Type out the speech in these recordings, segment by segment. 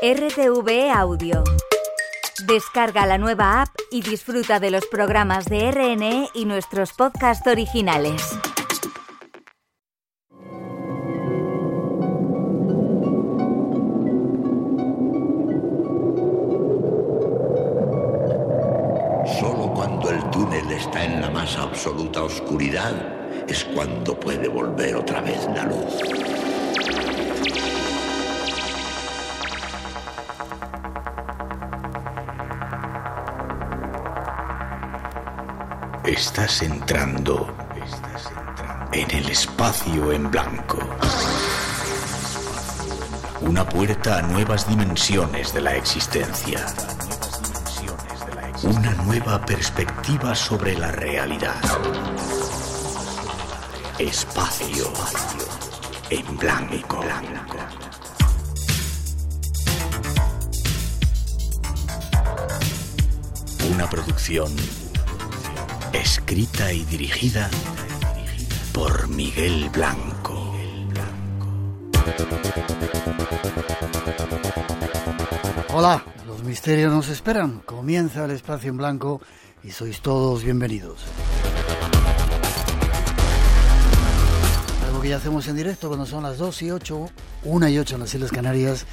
RTV Audio. Descarga la nueva app y disfruta de los programas de RNE y nuestros podcasts originales. Solo cuando el túnel está en la más absoluta oscuridad es cuando puede volver otra vez la luz. Estás entrando en el espacio en blanco. Una puerta a nuevas dimensiones de la existencia. Una nueva perspectiva sobre la realidad. Espacio en blanco. Una producción escrita y dirigida por Miguel Blanco. Hola, los misterios nos esperan. Comienza el espacio en blanco y sois todos bienvenidos. Algo que ya hacemos en directo cuando son las 2 y 8, 1 y 8 en las Islas Canarias,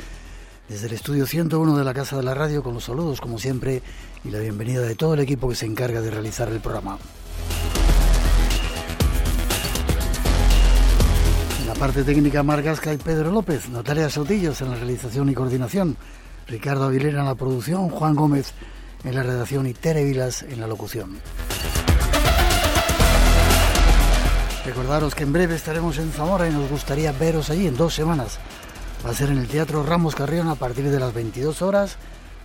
desde el estudio 101 de la Casa de la Radio, con los saludos como siempre y la bienvenida de todo el equipo que se encarga de realizar el programa. En la parte técnica, Margasca y Pedro López, Natalia Sotillos en la realización y coordinación, Ricardo Aguilera en la producción, Juan Gómez en la redacción y Tere Vilas en la locución. Recordaros que en breve estaremos en Zamora y nos gustaría veros allí en dos semanas. Va a ser en el Teatro Ramos Carrión a partir de las 22 horas,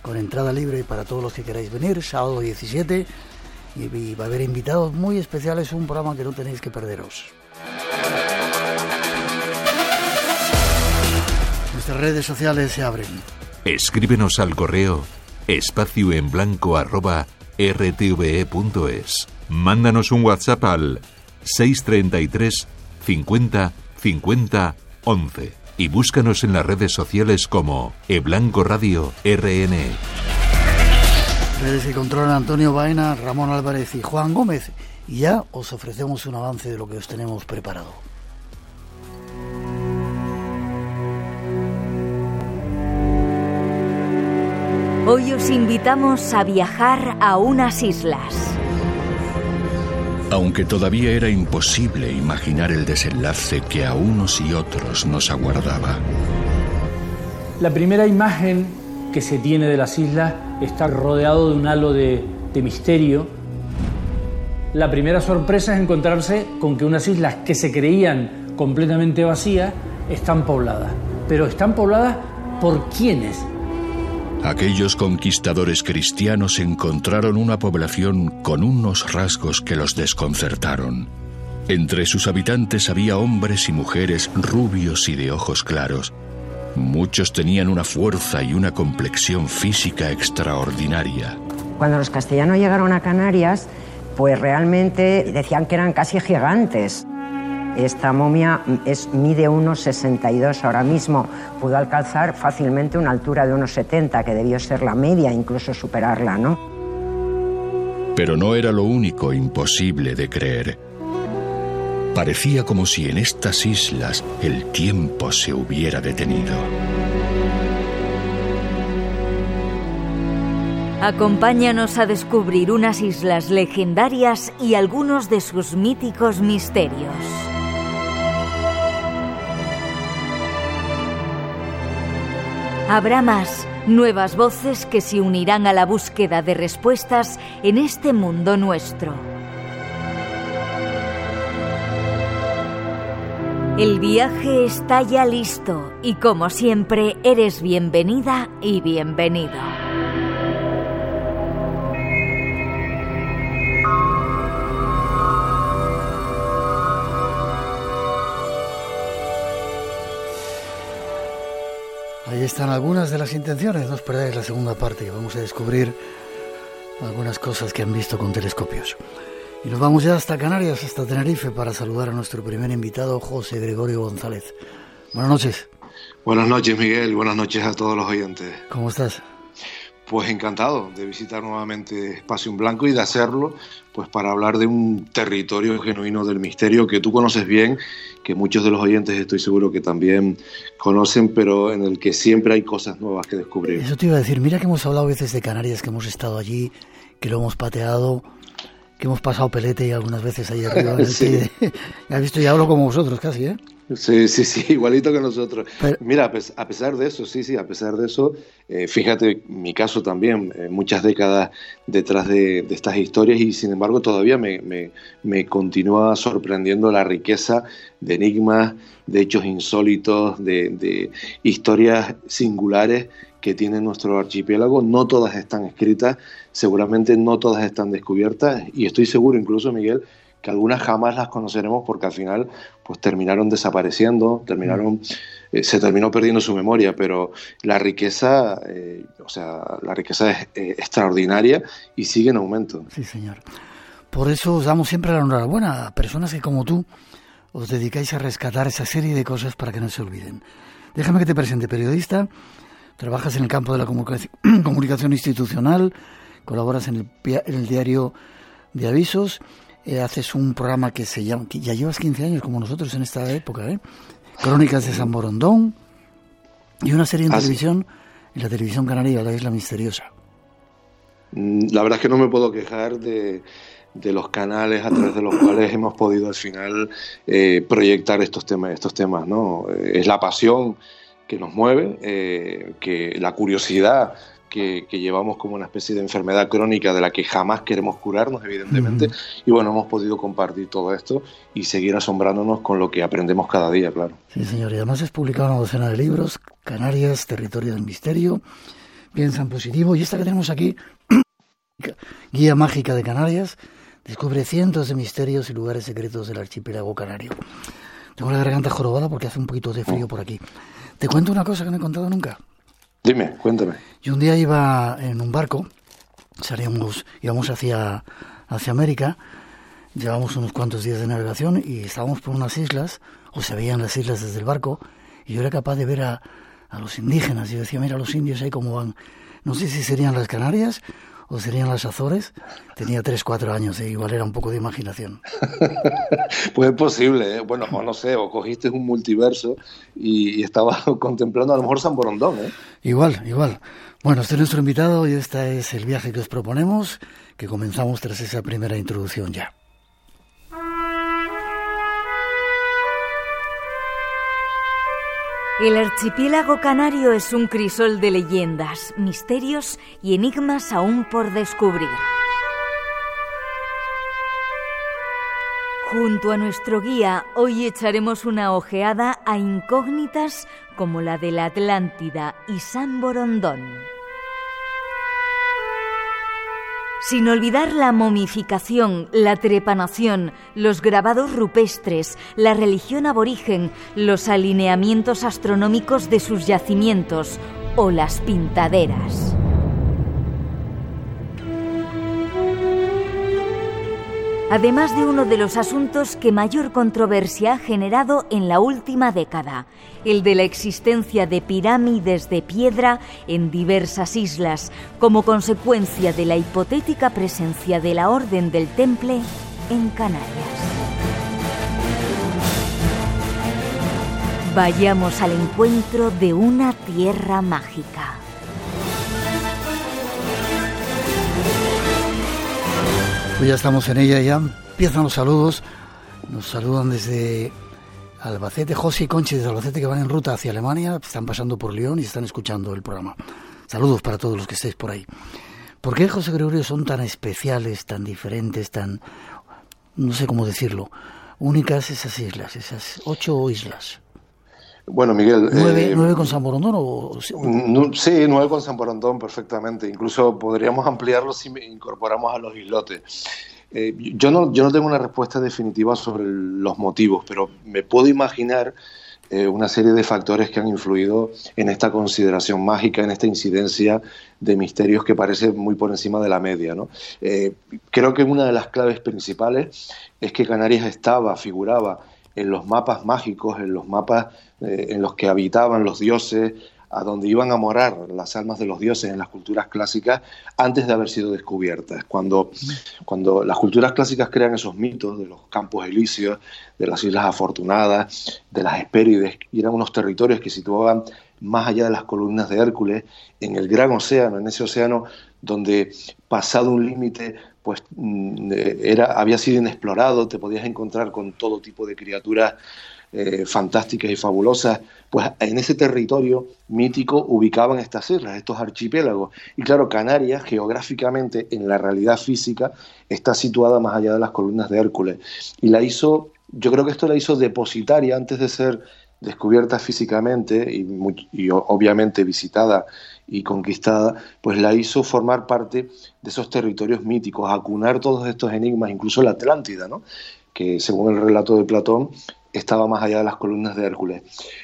con entrada libre para todos los que queráis venir, sábado 17, y, va a haber invitados muy especiales, un programa que no tenéis que perderos. Nuestras redes sociales se abren. Escríbenos al correo espacio en blanco arroba rtve.es. Mándanos un WhatsApp al 633 50 50 11 y búscanos en las redes sociales como eBlanco Radio RN. Redes que controlan Antonio Baena, Ramón Álvarez y Juan Gómez. Y ya os ofrecemos un avance de lo que os tenemos preparado. Hoy os invitamos a viajar a unas islas. Aunque todavía era imposible imaginar el desenlace que a unos y otros nos aguardaba. La primera imagen que se tiene de las islas está rodeado de un halo de, de, misterio. La primera sorpresa es encontrarse con que unas islas que se creían completamente vacías están pobladas. Pero están pobladas por quiénes? Aquellos conquistadores cristianos encontraron una población con unos rasgos que los desconcertaron. Entre sus habitantes había hombres y mujeres rubios y de ojos claros. Muchos tenían una fuerza y una complexión física extraordinaria. Cuando los castellanos llegaron a Canarias, pues realmente decían que eran casi gigantes. Esta momia es, mide unos 62 ahora mismo. Pudo alcanzar fácilmente una altura de unos 70, que debió ser la media, incluso superarla, ¿no? Pero no era lo único imposible de creer. Parecía como si en estas islas el tiempo se hubiera detenido. Acompáñanos a descubrir unas islas legendarias y algunos de sus míticos misterios. Habrá más, nuevas voces que se unirán a la búsqueda de respuestas en este mundo nuestro. El viaje está ya listo y como siempre eres bienvenida y bienvenido. Están algunas de las intenciones, no os perdáis la segunda parte que vamos a descubrir algunas cosas que han visto con telescopios. Y nos vamos ya hasta Canarias, hasta Tenerife, para saludar a nuestro primer invitado, José Gregorio González. Buenas noches. Buenas noches, Miguel. Buenas noches a todos los oyentes. ¿Cómo estás? Pues encantado de visitar nuevamente Espacio en Blanco y de hacerlo pues para hablar de un territorio genuino del misterio que tú conoces bien, que muchos de los oyentes estoy seguro que también conocen, pero en el que siempre hay cosas nuevas que descubrir. Eso te iba a decir, mira que hemos hablado a veces de Canarias, que hemos estado allí, que lo hemos pateado, que hemos pasado pelete y algunas veces ahí arriba. sí. has visto, ya hablo como vosotros casi, ¿eh? Sí, sí, sí, igualito que nosotros. Mira, a pesar de eso, sí, sí, a pesar de eso, eh, fíjate, mi caso también, eh, muchas décadas detrás de, estas historias y sin embargo todavía me, me, continúa sorprendiendo la riqueza de enigmas, de hechos insólitos, de, de historias singulares que tiene nuestro archipiélago. No todas están escritas, seguramente no todas están descubiertas y estoy seguro incluso, Miguel, que algunas jamás las conoceremos porque al final pues terminaron desapareciendo, terminaron eh, se terminó perdiendo su memoria, pero la riqueza, eh, o sea, la riqueza es eh, extraordinaria y sigue en aumento. Sí, señor. Por eso os damos siempre la enhorabuena a personas que como tú os dedicáis a rescatar esa serie de cosas para que no se olviden. Déjame que te presente, periodista, trabajas en el campo de la comunicación institucional, colaboras en el, en el diario de avisos eh, haces un programa que se llama, que ya llevas 15 años como nosotros en esta época, ¿eh? Crónicas de San Borondón y una serie en ah, televisión, en la televisión canaria, La Isla Misteriosa. Mm, la verdad es que no me puedo quejar de, de los canales a través de los cuales hemos podido al final eh, proyectar estos temas, estos temas, ¿no? Eh, es la pasión que nos mueve, que la curiosidad que, llevamos como una especie de enfermedad crónica de la que jamás queremos curarnos, evidentemente. Y bueno, hemos podido compartir todo esto y seguir asombrándonos con lo que aprendemos cada día, claro. Sí, señor. Y además has publicado una docena de libros, Canarias, Territorio del Misterio, Piensa en Positivo. Y esta que tenemos aquí, Guía Mágica de Canarias, descubre cientos de misterios y lugares secretos del archipiélago canario. Tengo la garganta jorobada porque hace un poquito de frío oh. por aquí. ¿Te cuento una cosa que no he contado nunca? Dime, cuéntame. Yo un día iba en un barco, salíamos, íbamos hacia, hacia América, llevamos unos cuantos días de navegación y estábamos por unas islas, o se veían las islas desde el barco, y yo era capaz de ver a, a los indígenas. Y decía, mira los indios ahí cómo van. No sé si serían las Canarias o serían las Azores. Tenía 3, 4 años, e igual era un poco de imaginación. pues es posible, ¿eh? bueno, o no sé, o cogiste un multiverso y, estabas contemplando a lo mejor San Borondón. ¿eh? Igual, igual. Bueno, este es nuestro invitado y este es el viaje que os proponemos, que comenzamos tras esa primera introducción ya. El archipiélago canario es un crisol de leyendas, misterios y enigmas aún por descubrir. Junto a nuestro guía, hoy echaremos una ojeada a incógnitas como la de la Atlántida y San Borondón. Sin olvidar la momificación, la trepanación, los grabados rupestres, la religión aborigen, los alineamientos astronómicos de sus yacimientos o las pintaderas. Además de uno de los asuntos que mayor controversia ha generado en la última década, el de la existencia de pirámides de piedra en diversas islas como consecuencia de la hipotética presencia de la Orden del Temple en Canarias. Vayamos al encuentro de una tierra mágica. Pues ya estamos en ella, ya empiezan los saludos. Nos saludan desde Albacete, José y Conchi desde Albacete que van en ruta hacia Alemania, están pasando por León y están escuchando el programa. Saludos para todos los que estéis por ahí. ¿Por qué, José Gregorio, son tan especiales, tan diferentes, tan, no sé cómo decirlo, únicas esas islas, esas ocho islas? Bueno, Miguel. ¿Nueve, eh, con San Borondón? O, sí, nueve con San Borondón perfectamente. Incluso podríamos ampliarlo si incorporamos a los islotes. Eh, yo, no, yo no tengo una respuesta definitiva sobre los motivos, pero me puedo imaginar eh, una serie de factores que han influido en esta consideración mágica, en esta incidencia de misterios que parece muy por encima de la media. ¿no? creo que una de las claves principales es que Canarias estaba, figuraba en los mapas mágicos, en los mapas eh, en los que habitaban los dioses, a donde iban a morar las almas de los dioses en las culturas clásicas antes de haber sido descubiertas. Cuando, cuando las culturas clásicas crean esos mitos de los campos elíseos, de las islas afortunadas, de las Hespérides, y eran unos territorios que situaban más allá de las columnas de Hércules, en el gran océano, en ese océano donde pasado un límite pues mm, era, había sido inexplorado, te podías encontrar con todo tipo de criaturas eh, fantásticas y fabulosas, pues en ese territorio mítico ubicaban estas islas, estos archipiélagos. Y claro, Canarias, geográficamente, en la realidad física, está situada más allá de las columnas de Hércules. Y la hizo, yo creo que esto la hizo depositaria antes de ser descubierta físicamente y, y obviamente visitada y conquistada, pues la hizo formar parte de esos territorios míticos, acunar todos estos enigmas, incluso la Atlántida, ¿no? que según el relato de Platón estaba más allá de las columnas de Hércules.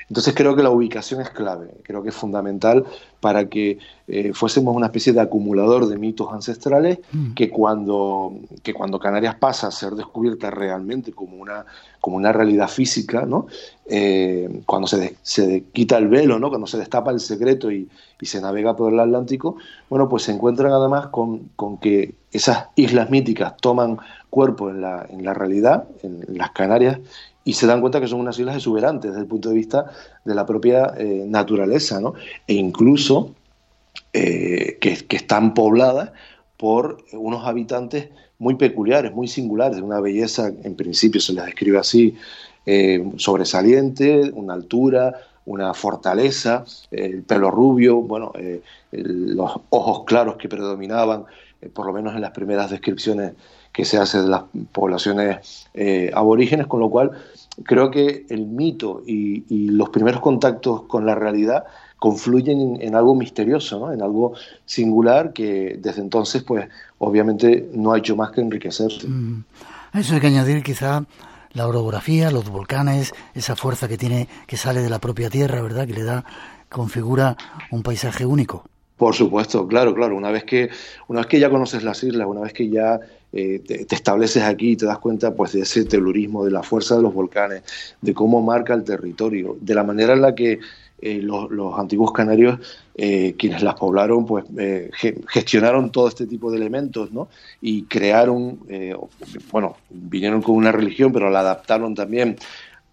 Entonces creo que la ubicación es clave, creo que es fundamental para que eh, fuésemos una especie de acumulador de mitos ancestrales mm. que, cuando, que cuando Canarias pasa a ser descubierta realmente como una, como una realidad física, ¿no? Eh, cuando se, se, quita el velo, ¿no? cuando se destapa el secreto y, y, se navega por el Atlántico, bueno, pues se encuentran además con, con que esas islas míticas toman cuerpo en la, en la realidad, en las Canarias, y se dan cuenta que son unas islas exuberantes desde el punto de vista de la propia eh, naturaleza, ¿no? E incluso eh, que, están pobladas por unos habitantes muy peculiares, muy singulares, de una belleza, en principio se les describe así, eh, sobresaliente, una altura, una fortaleza, el pelo rubio, bueno, los ojos claros que predominaban, por lo menos en las primeras descripciones que se hace de las poblaciones aborígenes, con lo cual creo que el mito y, los primeros contactos con la realidad confluyen en, algo misterioso, ¿no? en algo singular que desde entonces, pues obviamente no ha hecho más que enriquecerse. Mm. A eso hay que añadir quizá la orografía, los volcanes, esa fuerza que tiene, que sale de la propia tierra, ¿verdad? Que le da, configura un paisaje único. Por supuesto, claro, claro. Una vez que, una vez que ya conoces las islas, una vez que ya eh, te, estableces aquí y te das cuenta pues de ese telurismo, de la fuerza de los volcanes, de cómo marca el territorio, de la manera en la que eh, los, antiguos canarios, eh, quienes las poblaron, pues gestionaron todo este tipo de elementos, ¿no? Y crearon, bueno, vinieron con una religión, pero la adaptaron también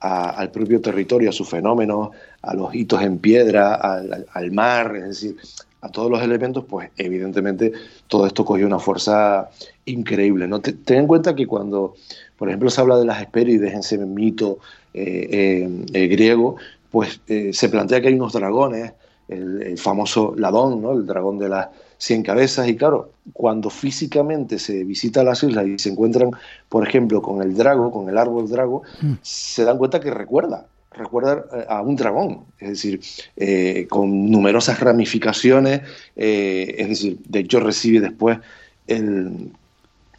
al propio territorio, a sus fenómenos, a los hitos en piedra, al, al mar, es decir, a todos los elementos, pues evidentemente todo esto cogió una fuerza increíble. ¿no? ten en cuenta que cuando, por ejemplo, se habla de las Hespérides en ese mito eh, eh, eh, griego, pues se plantea que hay unos dragones, el, famoso Ladón, ¿no? el dragón de las cien cabezas, y claro, cuando físicamente se visita las islas y se encuentran, por ejemplo, con el drago, con el árbol drago, mm. se dan cuenta que recuerda, recuerda a un dragón, es decir, eh, con numerosas ramificaciones, eh, es decir, de hecho recibe después el,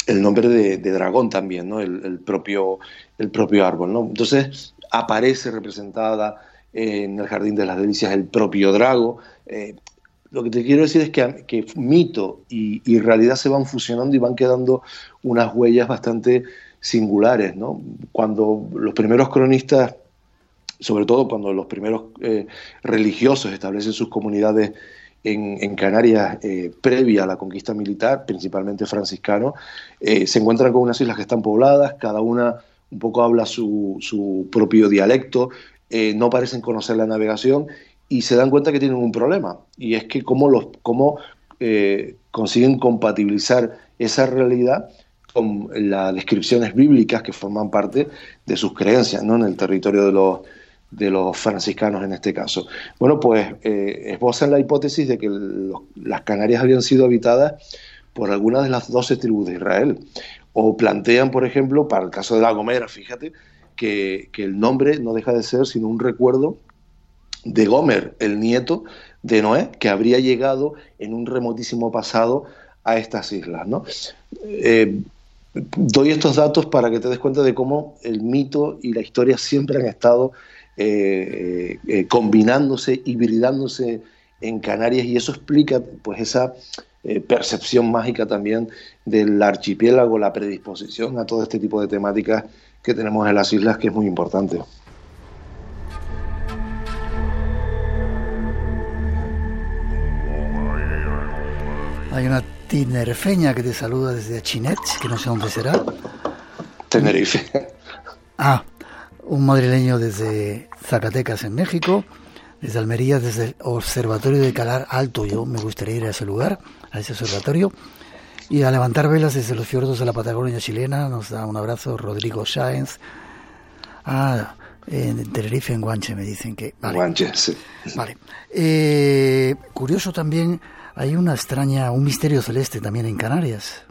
nombre de, dragón también, ¿no? El, propio, el propio árbol. ¿no? Entonces aparece representada en el Jardín de las Delicias el propio drago. lo que te quiero decir es que, mito y, y, realidad se van fusionando y van quedando unas huellas bastante singulares. ¿no? Cuando los primeros cronistas sobre todo cuando los primeros eh, religiosos establecen sus comunidades en, Canarias eh, previa a la conquista militar, principalmente franciscanos, eh, se encuentran con unas islas que están pobladas, cada una un poco habla su, su propio dialecto, no parecen conocer la navegación y se dan cuenta que tienen un problema, y es que cómo, los, cómo consiguen compatibilizar esa realidad con las descripciones bíblicas que forman parte de sus creencias ¿no? en el territorio de los, de los franciscanos en este caso. Bueno, pues eh, esbozan la hipótesis de que las Canarias habían sido habitadas por algunas de las doce tribus de Israel. O plantean, por ejemplo, para el caso de la Gomera, fíjate, que, el nombre no deja de ser sino un recuerdo de Gomer, el nieto de Noé, que habría llegado en un remotísimo pasado a estas islas. ¿no? Eh, doy estos datos para que te des cuenta de cómo el mito y la historia siempre han estado eh, eh, combinándose, hibridándose en Canarias y eso explica pues esa eh, percepción mágica también del archipiélago, la predisposición a todo este tipo de temáticas que tenemos en las islas que es muy importante. Hay una tinerfeña que te saluda desde Chinet, que no sé dónde será. Tenerife. Ah, un madrileño desde Zacatecas, en México. Desde Almería, desde el Observatorio de Calar Alto. Yo me gustaría ir a ese lugar, a ese observatorio. Y a levantar velas desde los fiordos de la Patagonia chilena. Nos da un abrazo Rodrigo Sáenz. Ah, en Tenerife, en Guanche, me dicen que. Vale. Guanche, sí. Vale. Eh, curioso también hay una extraña, un misterio celeste también en Canarias.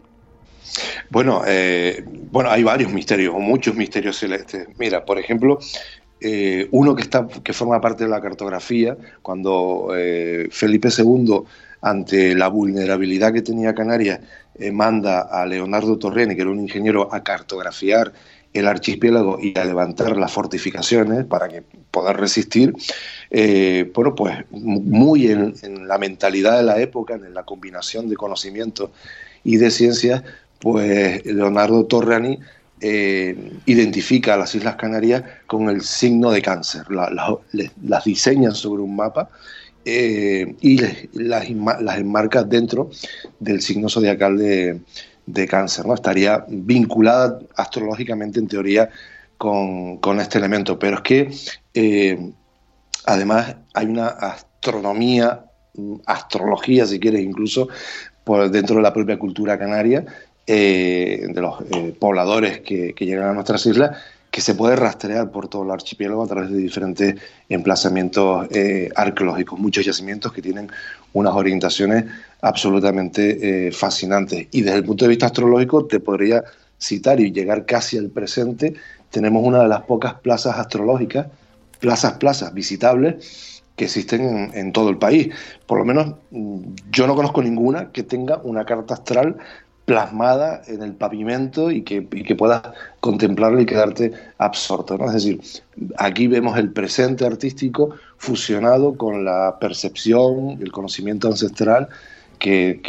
Bueno, eh, bueno, hay varios misterios, o muchos misterios celestes. Mira, por ejemplo, eh, uno que está, que forma parte de la cartografía, cuando eh, Felipe II, ante la vulnerabilidad que tenía Canarias, manda a Leonardo Torreni, que era un ingeniero, a cartografiar el archipiélago y a levantar las fortificaciones para que poder resistir, bueno, pues muy en, la mentalidad de la época, en la combinación de conocimiento y de ciencias, pues Leonardo Torrani eh, identifica a las Islas Canarias con el signo de cáncer, las diseñan sobre un mapa eh, y las, las enmarca dentro del signo zodiacal de, cáncer, ¿no? Estaría vinculada astrológicamente, en teoría, con, este elemento. Pero es que, eh, además, hay una astronomía, astrología, si quieres, incluso, dentro de la propia cultura canaria, eh, de los eh, pobladores que, que, llegan a nuestras islas, que se puede rastrear por todo el archipiélago a través de diferentes emplazamientos arqueológicos, muchos yacimientos que tienen unas orientaciones absolutamente eh, fascinantes. Y desde el punto de vista astrológico te podría citar y llegar casi al presente. Tenemos una de las pocas plazas astrológicas, plazas, plazas visitables que existen en, todo el país. Por lo menos mm, yo no conozco ninguna que tenga una carta astral plasmada en el pavimento y que, y que puedas contemplarla y quedarte absorto. ¿no? Es decir, aquí vemos el presente artístico fusionado con la percepción, el conocimiento ancestral que,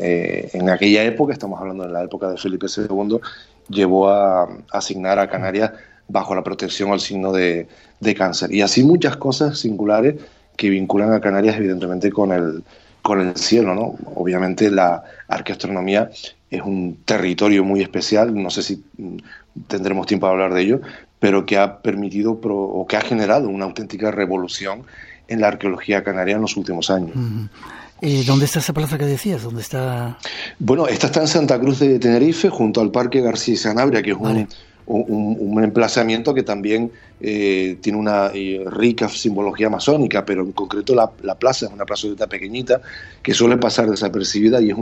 eh, en aquella época, estamos hablando de la época de Felipe II, llevó a, asignar a Canarias bajo la protección al signo de, cáncer. Y así muchas cosas singulares que vinculan a Canarias evidentemente con el, con el cielo. ¿no? Obviamente la arqueastronomía es un territorio muy especial, no sé si tendremos tiempo de hablar de ello, pero que ha permitido o que ha generado una auténtica revolución en la arqueología canaria en los últimos años. ¿Y dónde está esa plaza que decías? ¿Dónde está? Bueno, esta está en Santa Cruz de Tenerife, junto al Parque García Sanabria, que es un, emplazamiento que también eh, tiene una eh, rica simbología masónica, pero en concreto la, plaza es una plazoleta pequeñita que suele pasar desapercibida y es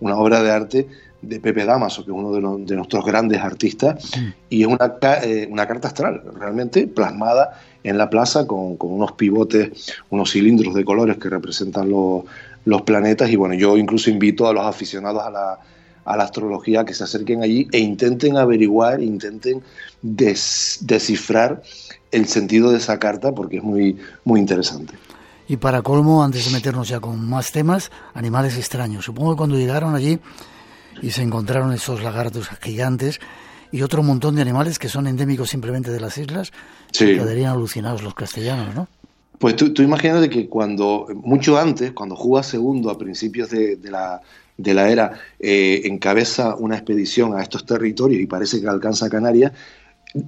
una obra de arte de Pepe Damaso, que es uno de, nuestros grandes artistas, y es una, eh, una carta astral, realmente plasmada en la plaza con, con, unos pivotes, unos cilindros de colores que representan los, los planetas y bueno, yo incluso invito a los aficionados a la, a la astrología que se acerquen allí e intenten averiguar, intenten descifrar el sentido de esa carta porque es muy, muy interesante. Y para colmo, antes de meternos ya con más temas, animales extraños. Supongo que cuando llegaron allí y se encontraron esos lagartos gigantes y otro montón de animales que son endémicos simplemente de las islas, quedarían alucinados los castellanos, ¿no? Pues tú, tú imagínate que cuando, mucho antes, cuando Juba II, a principios de, la, de la era, eh, encabeza una expedición a estos territorios y parece que alcanza Canarias,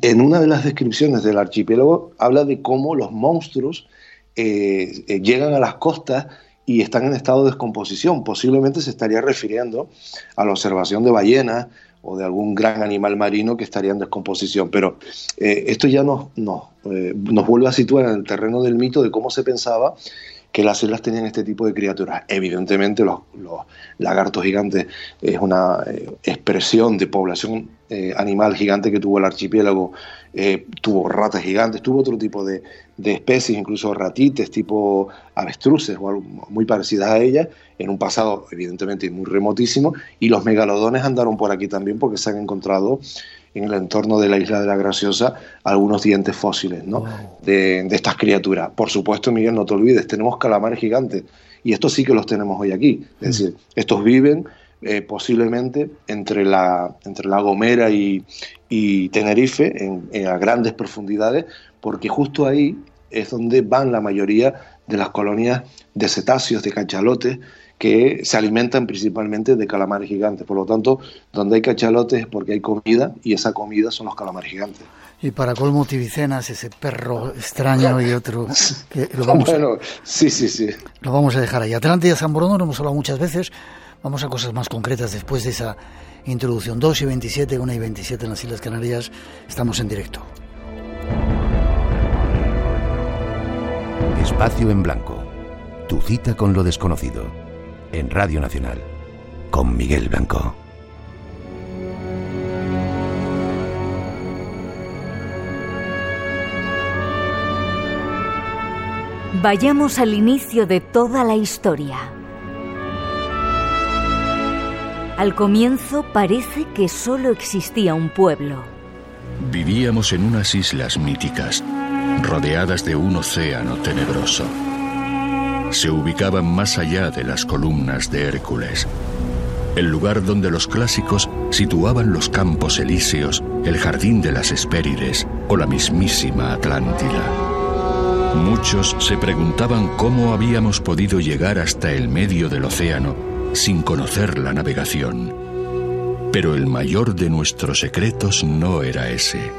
en una de las descripciones del archipiélago habla de cómo los monstruos eh, eh, llegan a las costas y están en estado de descomposición. Posiblemente se estaría refiriendo a la observación de ballenas, o de algún gran animal marino que estaría en descomposición. Pero esto ya nos, nos, vuelve a situar en el terreno del mito de cómo se pensaba que las islas tenían este tipo de criaturas. Evidentemente los, lagartos gigantes es una eh, expresión de población eh, animal gigante que tuvo el archipiélago, eh, tuvo ratas gigantes, tuvo otro tipo de, especies, incluso ratites tipo avestruces o algo muy parecidas a ellas, en un pasado evidentemente muy remotísimo, y los megalodones andaron por aquí también porque se han encontrado en el entorno de la isla de la Graciosa algunos dientes fósiles ¿no? de, de, estas criaturas. Por supuesto, Miguel, no te olvides, tenemos calamares gigantes y estos sí que los tenemos hoy aquí. Es decir, estos viven eh, posiblemente entre la, entre la Gomera y, Tenerife en, a grandes profundidades, porque justo ahí es donde van la mayoría de las colonias de cetáceos, de cachalotes, que se alimentan principalmente de calamares gigantes. Por lo tanto, donde hay cachalotes es porque hay comida y esa comida son los calamares gigantes. Y para colmo Tibicenas, ese perro extraño y otro que lo vamos bueno, sí, sí, sí. Lo vamos a dejar ahí. Atlante y San Bruno lo hemos hablado muchas veces. Vamos a cosas más concretas después de esa introducción. 2 y 27, 1 y 27 en las Islas Canarias. Estamos en directo. Espacio en Blanco. Tu cita con lo desconocido. En Radio Nacional. Con Miguel Blanco. Vayamos al inicio de toda la historia. Al comienzo parece que solo existía un pueblo. Vivíamos en unas islas míticas, rodeadas de un océano tenebroso. Se ubicaban más allá de las columnas de Hércules, el lugar donde los clásicos situaban los campos elíseos, el jardín de las Hespérides o la mismísima Atlántida. Muchos se preguntaban cómo habíamos podido llegar hasta el medio del océano sin conocer la navegación. Pero el mayor de nuestros secretos no era ese.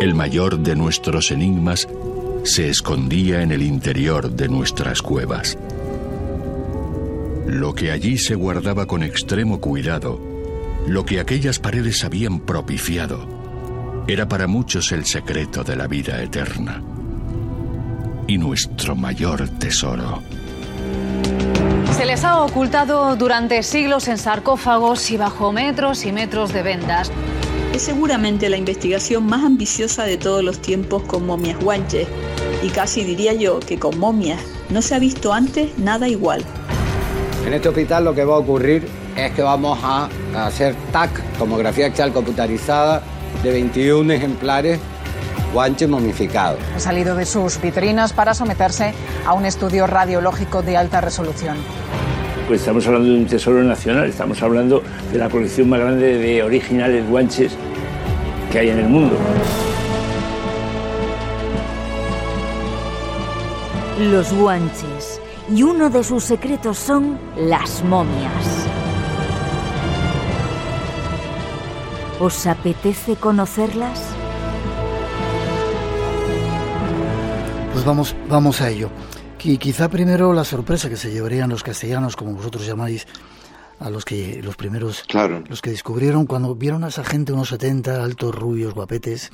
El mayor de nuestros enigmas se escondía en el interior de nuestras cuevas. Lo que allí se guardaba con extremo cuidado, lo que aquellas paredes habían propiciado, era para muchos el secreto de la vida eterna y nuestro mayor tesoro. Se les ha ocultado durante siglos en sarcófagos y bajo metros y metros de vendas. Es seguramente la investigación más ambiciosa de todos los tiempos con momias guanches. Y casi diría yo que con momias no se ha visto antes nada igual. En este hospital lo que va a ocurrir es que vamos a hacer TAC, tomografía axial computarizada, de 21 ejemplares guanche momificado. Ha salido de sus vitrinas para someterse a un estudio radiológico de alta resolución. Pues estamos hablando de un tesoro nacional, estamos hablando de la colección más grande de originales guanches que hay en el mundo. Los guanches. Y uno de sus secretos son las momias. ¿Os apetece conocerlas? Pues vamos, vamos a ello. Y quizá primero la sorpresa que se llevarían los castellanos, como vosotros llamáis, a los que los primeros, claro. los que descubrieron cuando vieron a esa gente unos 70 altos, rubios, guapetes.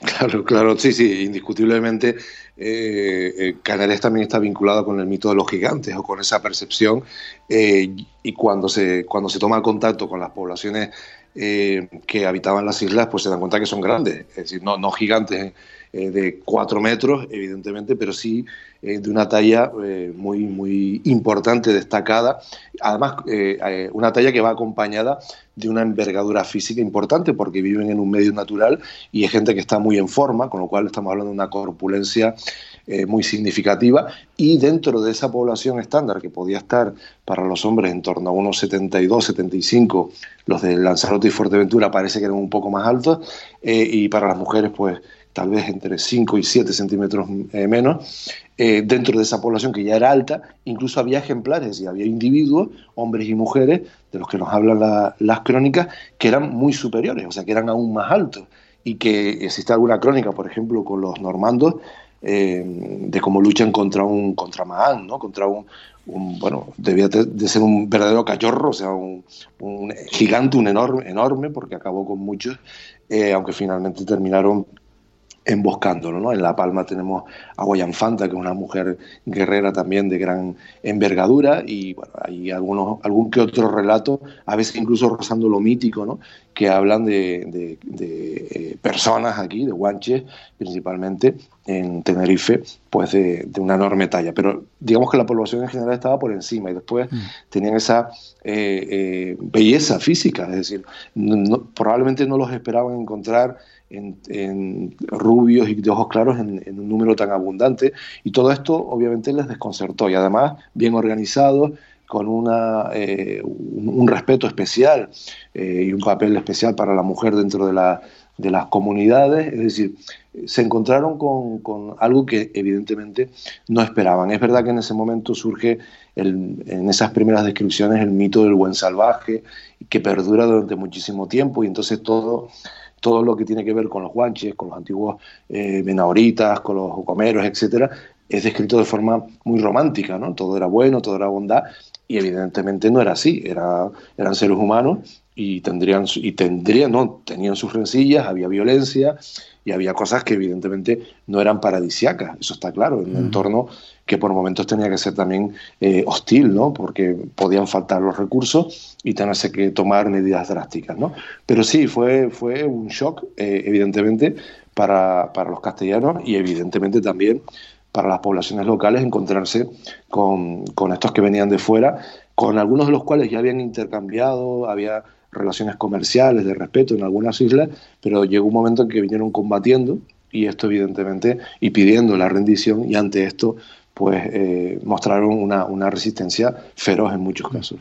Claro, claro, sí, sí, indiscutiblemente eh, eh, Canarias también está vinculado con el mito de los gigantes o con esa percepción eh, y cuando se, cuando se toma contacto con las poblaciones que habitaban las islas, pues se dan cuenta que son grandes, es decir, no, no gigantes eh, de cuatro metros, evidentemente, pero sí eh, de una talla eh, muy, muy importante, destacada. Además, una talla que va acompañada de una envergadura física importante porque viven en un medio natural y es gente que está muy en forma, con lo cual estamos hablando de una corpulencia muy significativa y dentro de esa población estándar que podía estar para los hombres en torno a unos 72, 75, los de Lanzarote y Fuerteventura parece que eran un poco más altos y para las mujeres pues tal vez entre 5 y 7 centímetros eh, menos, eh, dentro de esa población que ya era alta, incluso había ejemplares y había individuos, hombres y mujeres, de los que nos hablan las crónicas, que eran muy superiores, o sea, que eran aún más altos, y que existe alguna crónica, por ejemplo, con los normandos, eh, de cómo luchan contra un contra Mahán, ¿no? contra un, bueno, debía de ser un verdadero cachorro, o sea, un, gigante, un enorme, enorme, porque acabó con muchos, aunque finalmente terminaron emboscándolo. ¿no? En La Palma tenemos a Guayanfanta, que es una mujer guerrera también de gran envergadura, y bueno, hay algunos, algún que otro relato, a veces incluso rozando lo mítico, ¿no? que hablan de, eh, personas aquí, de guanches principalmente, en Tenerife, pues de, una enorme talla. Pero digamos que la población en general estaba por encima y después mm. tenían esa eh, eh, belleza física, es decir, probablemente no los esperaban encontrar en, rubios y de ojos claros en, un número tan abundante. Y todo esto obviamente les desconcertó y además bien organizados, con una, eh, un, respeto especial eh, y un papel especial para la mujer dentro de, la, de las comunidades. Es decir, se encontraron con, con, algo que evidentemente no esperaban. Es verdad que en ese momento surge el, en esas primeras descripciones el mito del buen salvaje, que perdura durante muchísimo tiempo y entonces todo todo lo que tiene que ver con los guanches, con los antiguos eh, benaoritas, con los comeros, etcétera, es descrito de forma muy romántica, ¿no? Todo era bueno, todo era bondad, y evidentemente no era así, era, eran seres humanos y tendrían, y tendrían, no, tenían sus rencillas, había violencia y había cosas que evidentemente no eran paradisiacas, eso está claro, en un entorno que por momentos tenía que ser también eh, hostil, ¿no? Porque podían faltar los recursos y tenerse que tomar medidas drásticas, ¿no? Pero sí, fue, fue un shock, eh, evidentemente, para, para los castellanos y evidentemente también para las poblaciones locales encontrarse con, con, estos que venían de fuera, con algunos de los cuales ya habían intercambiado, había relaciones comerciales de respeto en algunas islas, pero llegó un momento en que vinieron combatiendo y esto evidentemente y pidiendo la rendición y ante esto pues eh, mostraron una, una, resistencia feroz en muchos casos.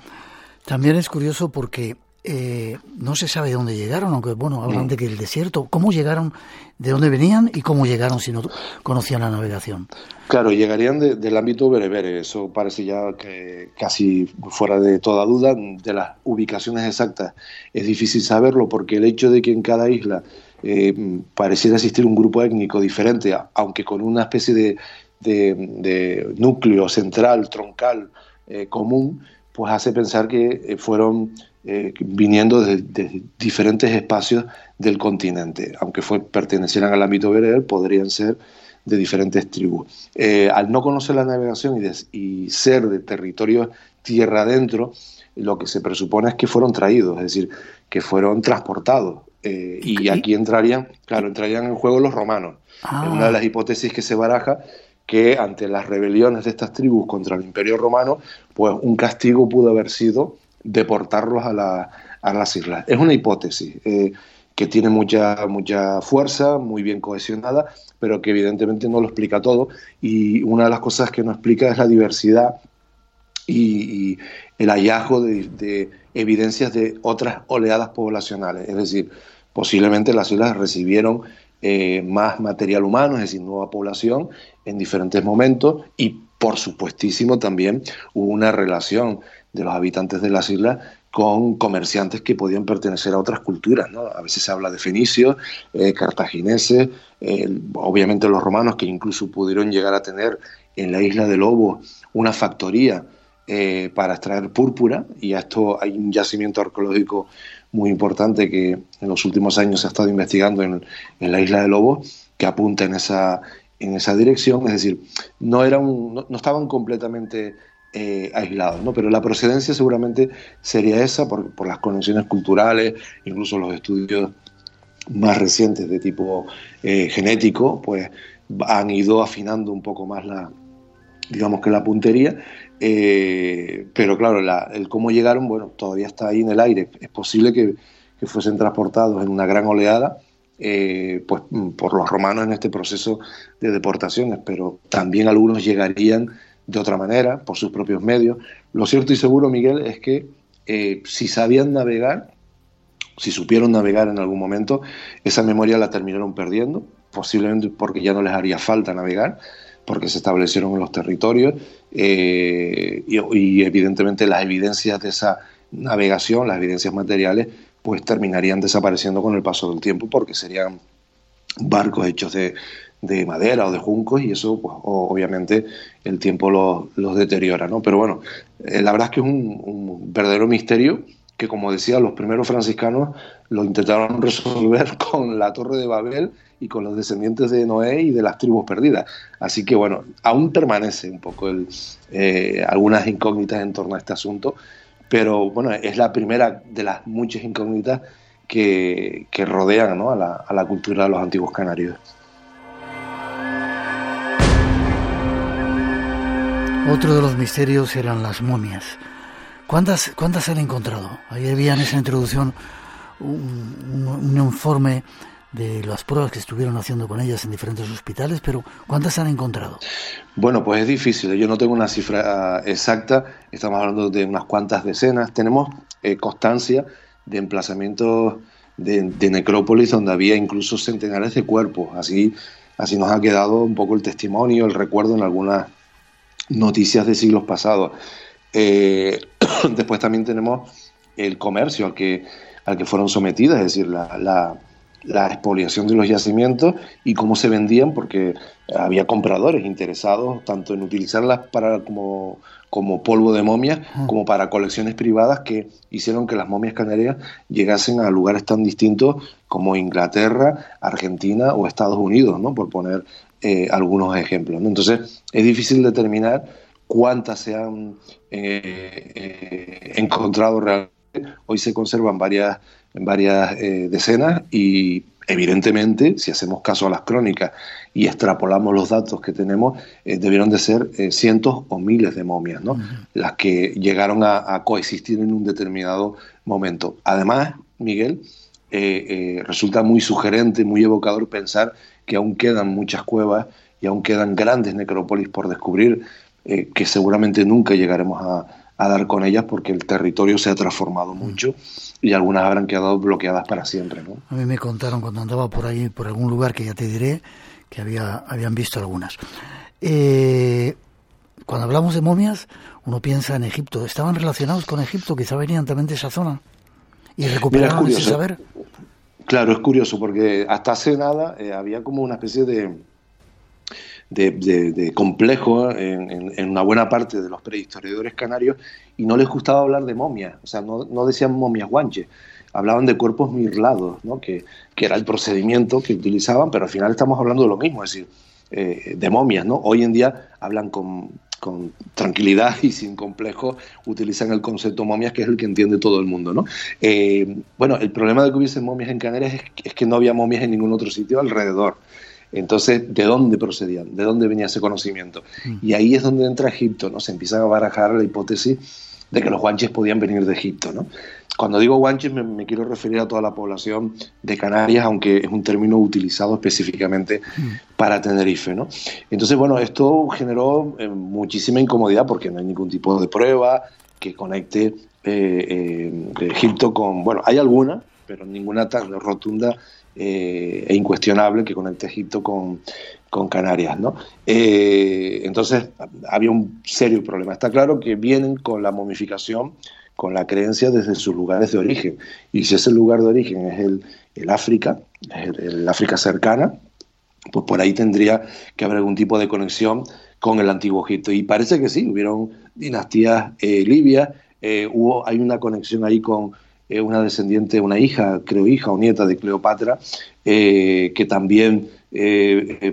También es curioso porque eh, no se sabe de dónde llegaron, aunque bueno, hablan de que el desierto, cómo llegaron, de dónde venían y cómo llegaron si no conocían la navegación. Claro, llegarían del ámbito berebere, eso parece ya que casi fuera de toda duda, de las ubicaciones exactas es difícil saberlo porque el hecho de que en cada isla eh, pareciera existir un grupo étnico diferente, aunque con una especie de, de, núcleo central, troncal, eh, común, pues hace pensar que eh, fueron eh, viniendo de, diferentes espacios del continente. Aunque fue, pertenecieran al ámbito bereber, podrían ser de diferentes tribus. al no conocer la navegación y, y, ser de territorio tierra adentro, lo que se presupone es que fueron traídos, es decir, que fueron transportados. y aquí entrarían, claro, entrarían en juego los romanos. Ah. Una de las hipótesis que se baraja que ante las rebeliones de estas tribus contra el Imperio Romano, pues un castigo pudo haber sido deportarlos a, la, a las islas. Es una hipótesis eh, que tiene mucha, mucha fuerza, muy bien cohesionada, pero que evidentemente no lo explica todo. Y una de las cosas que no explica es la diversidad y, el hallazgo de, de, evidencias de otras oleadas poblacionales. Es decir, posiblemente las islas recibieron eh, más material humano, es decir, nueva población en diferentes momentos y por supuestísimo también hubo una relación de los habitantes de las islas con comerciantes que podían pertenecer a otras culturas. ¿no? A veces se habla de fenicios, eh, cartagineses, eh, obviamente los romanos que incluso pudieron llegar a tener en la isla de Lobo una factoría para extraer púrpura y a esto hay un yacimiento arqueológico muy importante que en los últimos años se ha estado investigando en, la isla de Lobos, que apunta en esa, en esa dirección, es decir, no, eran no, estaban completamente eh, aislados, ¿no? pero la procedencia seguramente sería esa por, por, las conexiones culturales, incluso los estudios más recientes de tipo eh, genético, pues han ido afinando un poco más la, digamos que la puntería eh, pero claro, el cómo llegaron, bueno, todavía está ahí en el aire. Es posible que, fuesen transportados en una gran oleada, pues por los romanos en este proceso de deportaciones, pero también algunos llegarían de otra manera, por sus propios medios. Lo cierto y seguro, Miguel, es que eh, si sabían navegar, si supieron navegar en algún momento, esa memoria la terminaron perdiendo, posiblemente porque ya no les haría falta navegar, porque se establecieron en los territorios eh, y, evidentemente las evidencias de esa navegación, las evidencias materiales, pues terminarían desapareciendo con el paso del tiempo porque serían barcos hechos de, madera o de juncos y eso pues, obviamente el tiempo los, deteriora, ¿no? Pero bueno, eh, la verdad es que es un, verdadero misterio que, como decía, los primeros franciscanos lo intentaron resolver con la Torre de Babel y con los descendientes de Noé y de las tribus perdidas. Así que, bueno, aún permanece un poco el, eh, algunas incógnitas en torno a este asunto, pero bueno, es la primera de las muchas incógnitas que, rodean a, la, a la cultura de los antiguos canarios. Otro de los misterios eran las momias. ¿Cuántas, cuántas han encontrado? Ahí había en esa introducción un, informe de las pruebas que estuvieron haciendo con ellas en diferentes hospitales, pero ¿cuántas han encontrado? Bueno, pues es difícil. Yo no tengo una cifra exacta. Estamos hablando de unas cuantas decenas. Tenemos eh, constancia de emplazamientos de, de, necrópolis donde había incluso centenares de cuerpos. Así, así nos ha quedado un poco el testimonio, el recuerdo en algunas noticias de siglos pasados. Eh, después también tenemos el comercio al que, al que fueron sometidas, es decir, la, la, expoliación de los yacimientos y cómo se vendían, porque había compradores interesados tanto en utilizarlas para como, como polvo de momia como para colecciones privadas que hicieron que las momias canarias llegasen a lugares tan distintos como Inglaterra, Argentina o Estados Unidos, ¿no? por poner eh, algunos ejemplos. Entonces, es difícil determinar cuántas se han eh, eh, encontrado realmente. Hoy se conservan varias, varias decenas y evidentemente, si hacemos caso a las crónicas y extrapolamos los datos que tenemos, debieron de ser cientos o miles de momias, ¿no? Las que llegaron a, a, coexistir en un determinado momento. Además, Miguel, resulta muy sugerente, muy evocador pensar que aún quedan muchas cuevas y aún quedan grandes necrópolis por descubrir, eh, que seguramente nunca llegaremos a, dar con ellas porque el territorio se ha transformado mucho y algunas habrán quedado bloqueadas para siempre. ¿no? A mí me contaron cuando andaba por ahí, por algún lugar que ya te diré, que había, habían visto algunas. Eh, cuando hablamos de momias, uno piensa en Egipto. ¿Estaban relacionados con Egipto? Quizá venían también de esa zona y recuperaron ese saber. Claro, es curioso porque hasta hace nada eh, había como una especie de, de, complejo en, una buena parte de los prehistoriadores canarios y no les gustaba hablar de momias, o sea, no, decían momias guanches, hablaban de cuerpos mirlados, ¿no? que, que, era el procedimiento que utilizaban, pero al final estamos hablando de lo mismo, es decir, eh, de momias, ¿no? Hoy en día hablan con, con tranquilidad y sin complejo utilizan el concepto momias, que es el que entiende todo el mundo. ¿no? Eh, bueno, el problema de que hubiese momias en Canarias es, que no había momias en ningún otro sitio alrededor. Entonces, ¿de dónde procedían? ¿De dónde venía ese conocimiento? Mm. Y ahí es donde entra Egipto, ¿no? Se empieza a barajar la hipótesis de que los guanches podían venir de Egipto, ¿no? Cuando digo guanches me, quiero referir a toda la población de Canarias, aunque es un término utilizado específicamente mm. para Tenerife. ¿no? Entonces, bueno, esto generó eh, muchísima incomodidad porque no hay ningún tipo de prueba que conecte eh, eh, Egipto con... Bueno, hay alguna, pero ninguna tan rotunda e incuestionable que conecte Egipto con, con Canarias. ¿no? entonces, había un serio problema. Está claro que vienen con la momificación con la creencia desde sus lugares de origen. Y si ese lugar de origen es el, el África, el, África cercana, pues por ahí tendría que haber algún tipo de conexión con el antiguo Egipto. Y parece que sí, hubieron dinastías eh, libias, eh, hubo, hay una conexión ahí con eh, una descendiente, una hija, creo hija o nieta de Cleopatra, que también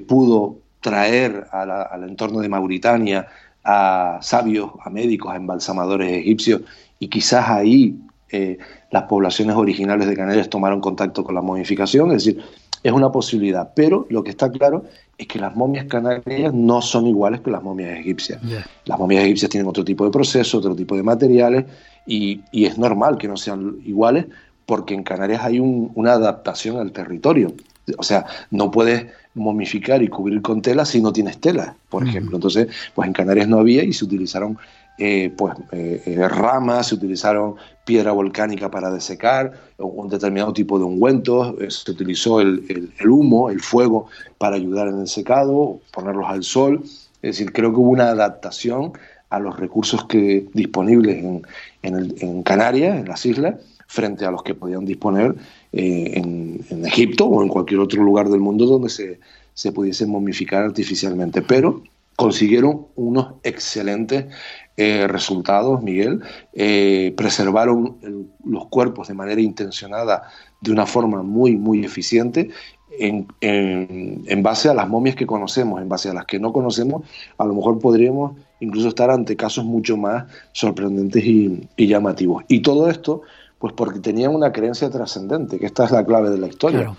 pudo traer al entorno de Mauritania a sabios, a médicos, a embalsamadores egipcios y quizás ahí eh, las poblaciones originales de Canarias tomaron contacto con la momificación, es decir, es una posibilidad, pero lo que está claro es que las momias canarias no son iguales que las momias egipcias. Las momias egipcias tienen otro tipo de proceso, otro tipo de materiales, y, es normal que no sean iguales porque en Canarias hay una adaptación al territorio. O sea, no puedes momificar y cubrir con tela si no tienes tela, por ejemplo. Entonces, pues en Canarias no había y se utilizaron eh, pues, eh, eh, ramas, se utilizaron piedra volcánica para desecar, un determinado tipo de ungüentos, se utilizó el, humo, el fuego para ayudar en el secado, ponerlos al sol. Es decir, creo que hubo una adaptación a los recursos que disponibles en, Canarias, en las islas, frente a los que podían disponer en, Egipto o en cualquier otro lugar del mundo donde se, se pudiese momificar artificialmente. Pero consiguieron unos excelentes eh, resultados, Miguel. Eh, preservaron los cuerpos de manera intencionada de una forma muy, muy eficiente en, en, base a las momias que conocemos, en base a las que no conocemos, a lo mejor podríamos incluso estar ante casos mucho más sorprendentes y, llamativos. Y todo esto, pues porque tenían una creencia trascendente, que esta es la clave de la historia.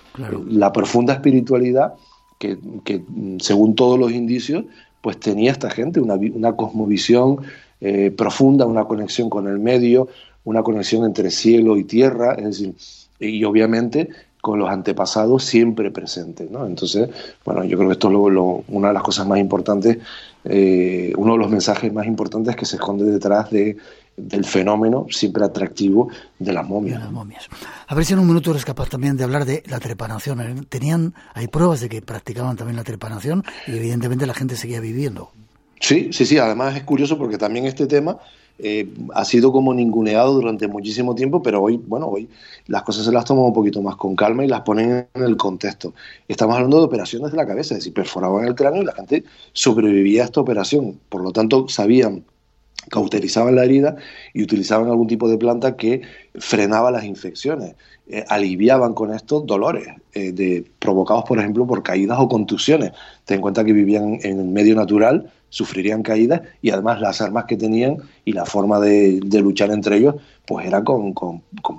La profunda espiritualidad que, según todos los indicios, pues tenía esta gente una, una cosmovisión eh, profunda, una conexión con el medio, una conexión entre cielo y tierra, es decir, y obviamente con los antepasados siempre presentes. ¿no? Entonces, bueno, yo creo que esto es lo, una de las cosas más importantes, eh, uno de los mensajes más importantes que se esconde detrás de, del fenómeno siempre atractivo de las momias. las momias. A ver si en un minuto eres capaz también de hablar de la trepanación. ¿eh? Tenían, hay pruebas de que practicaban también la trepanación y evidentemente la gente seguía viviendo. Sí, sí, sí. Además es curioso porque también este tema eh, ha sido como ninguneado durante muchísimo tiempo, pero hoy, bueno, hoy las cosas se las toman un poquito más con calma y las ponen en el contexto. Estamos hablando de operaciones de la cabeza, es decir, perforaban el cráneo y la gente sobrevivía a esta operación. Por lo tanto, sabían, cauterizaban la herida y utilizaban algún tipo de planta que frenaba las infecciones. Eh, aliviaban con esto dolores eh, de, provocados, por ejemplo, por caídas o contusiones. Ten en cuenta que vivían en el medio natural, sufrirían caídas y además las armas que tenían y la forma de, luchar entre ellos pues era con,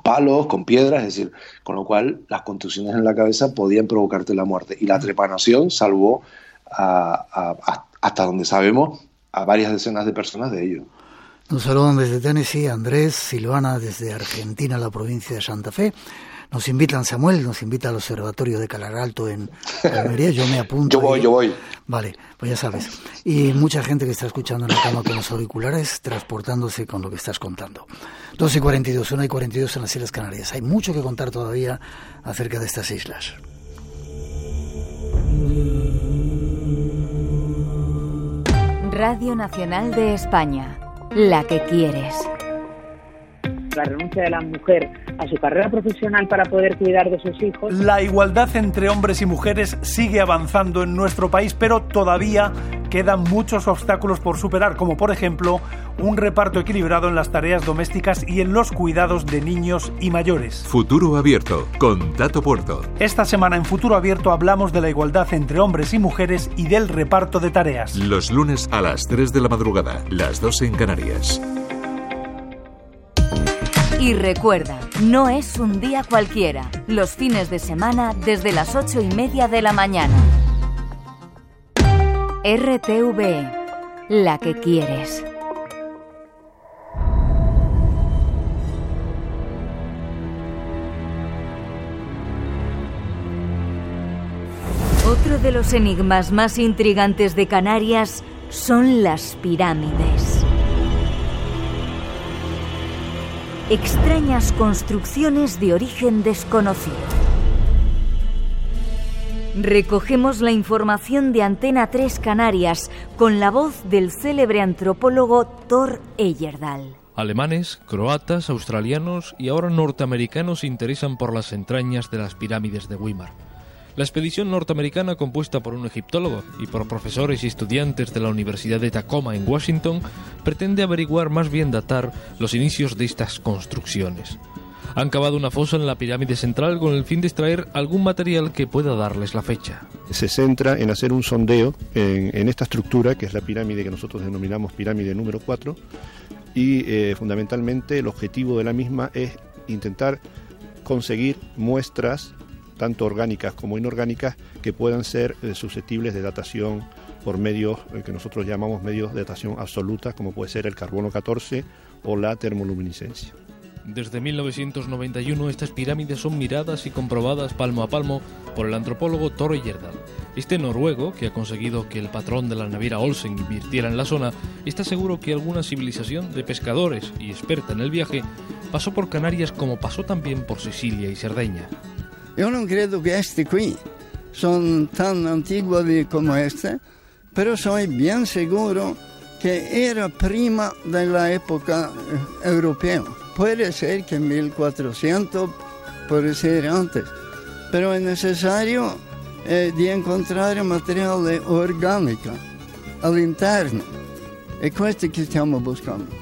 palos, con piedras, es decir, con lo cual las contusiones en la cabeza podían provocarte la muerte y la trepanación salvó hasta donde sabemos a varias decenas de personas de ellos. Nos saludan desde Tennessee Andrés, Silvana desde Argentina, la provincia de Santa Fe. Nos invitan, Samuel, nos invita al Observatorio de Calaralto en Almería. Yo me apunto. yo voy, yo voy. Vale, pues ya sabes. Y mucha gente que está escuchando en la cama con los auriculares, transportándose con lo que estás contando. 2 y 42, 1 y 42 en las Islas Canarias. Hay mucho que contar todavía acerca de estas islas. Radio Nacional de España, la que quieres la renuncia de la mujer a su carrera profesional para poder cuidar de sus hijos. La igualdad entre hombres y mujeres sigue avanzando en nuestro país, pero todavía quedan muchos obstáculos por superar, como por ejemplo un reparto equilibrado en las tareas domésticas y en los cuidados de niños y mayores. Futuro Abierto, con Tato Puerto. Esta semana en Futuro Abierto hablamos de la igualdad entre hombres y mujeres y del reparto de tareas. Los lunes a las 3 de la madrugada, las 2 en Canarias. Y recuerda, no es un día cualquiera. Los fines de semana desde las ocho y media de la mañana. RTV, la que quieres. Otro de los enigmas más intrigantes de Canarias son las pirámides. Extrañas construcciones de origen desconocido. Recogemos la información de Antena 3 Canarias con la voz del célebre antropólogo Thor Eyerdal. Alemanes, croatas, australianos y ahora norteamericanos se interesan por las entrañas de las pirámides de Weimar. La expedición norteamericana, compuesta por un egiptólogo y por profesores y estudiantes de la Universidad de Tacoma en Washington, pretende averiguar, más bien datar, los inicios de estas construcciones. Han cavado una fosa en la pirámide central con el fin de extraer algún material que pueda darles la fecha. Se centra en hacer un sondeo en, esta estructura, que es la pirámide que nosotros denominamos pirámide número 4, y eh, fundamentalmente el objetivo de la misma es intentar conseguir muestras tanto orgánicas como inorgánicas, que puedan ser eh, susceptibles de datación por medios eh, que nosotros llamamos medios de datación absoluta, como puede ser el carbono 14 o la termoluminiscencia. Desde 1991 estas pirámides son miradas y comprobadas palmo a palmo por el antropólogo Tore Yerdal. Este noruego, que ha conseguido que el patrón de la naviera Olsen invirtiera en la zona, está seguro que alguna civilización de pescadores y experta en el viaje pasó por Canarias como pasó también por Sicilia y Cerdeña. Yo no creo que este aquí son tan antiguos como este, pero soy bien seguro que era prima de la época eh, europea. Puede ser que 1400, puede ser antes, pero es necesario eh, de encontrar material orgánico al interno. Es questo que estamos buscando.